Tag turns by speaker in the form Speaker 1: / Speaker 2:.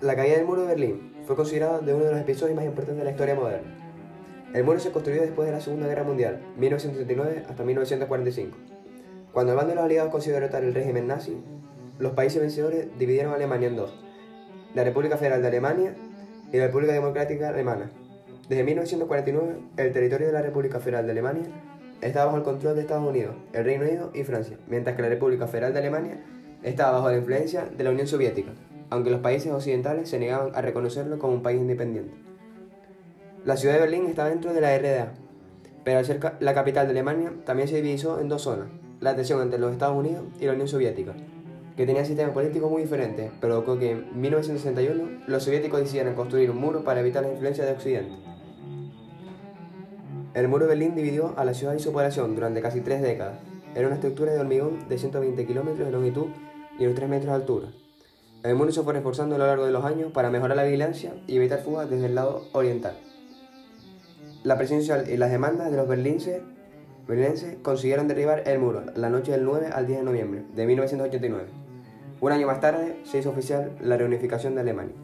Speaker 1: La caída del muro de Berlín fue considerada de uno de los episodios más importantes de la historia moderna. El muro se construyó después de la Segunda Guerra Mundial, 1939 hasta 1945. Cuando el bando de los aliados consiguió derrotar el régimen nazi, los países vencedores dividieron a Alemania en dos, la República Federal de Alemania y la República Democrática Alemana. Desde 1949, el territorio de la República Federal de Alemania estaba bajo el control de Estados Unidos, el Reino Unido y Francia, mientras que la República Federal de Alemania estaba bajo la influencia de la Unión Soviética, aunque los países occidentales se negaban a reconocerlo como un país independiente. La ciudad de Berlín estaba dentro de la RDA, pero al ser la capital de Alemania también se divisó en dos zonas, la tensión entre los Estados Unidos y la Unión Soviética, que tenía sistemas políticos muy diferentes, provocó que en 1961 los soviéticos decidieran construir un muro para evitar la influencia de Occidente. El muro de Berlín dividió a la ciudad y su población durante casi tres décadas. Era una estructura de hormigón de 120 kilómetros de longitud y unos 3 metros de altura. El muro se fue reforzando a lo largo de los años para mejorar la vigilancia y evitar fugas desde el lado oriental. La presión social y las demandas de los berlinenses consiguieron derribar el muro la noche del 9 al 10 de noviembre de 1989. Un año más tarde se hizo oficial la reunificación de Alemania.